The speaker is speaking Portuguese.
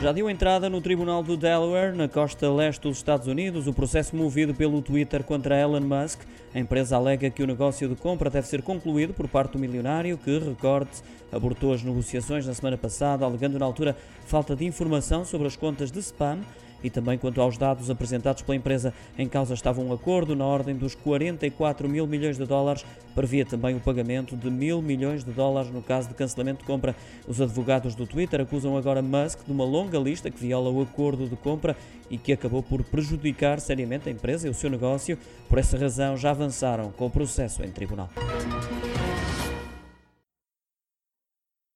Já deu entrada no Tribunal do Delaware, na costa leste dos Estados Unidos, o processo movido pelo Twitter contra Elon Musk. A empresa alega que o negócio de compra deve ser concluído por parte do milionário, que, recorde, abortou as negociações na semana passada, alegando na altura falta de informação sobre as contas de spam e também quanto aos dados apresentados pela empresa. Em causa estava um acordo na ordem dos 44 mil milhões de dólares, previa também o pagamento de mil milhões de dólares no caso de cancelamento de compra. Os advogados do Twitter acusam agora Musk de uma longa lista que viola o acordo de compra e que acabou por prejudicar seriamente a empresa e o seu negócio. Por essa razão, já avançaram com o processo em tribunal.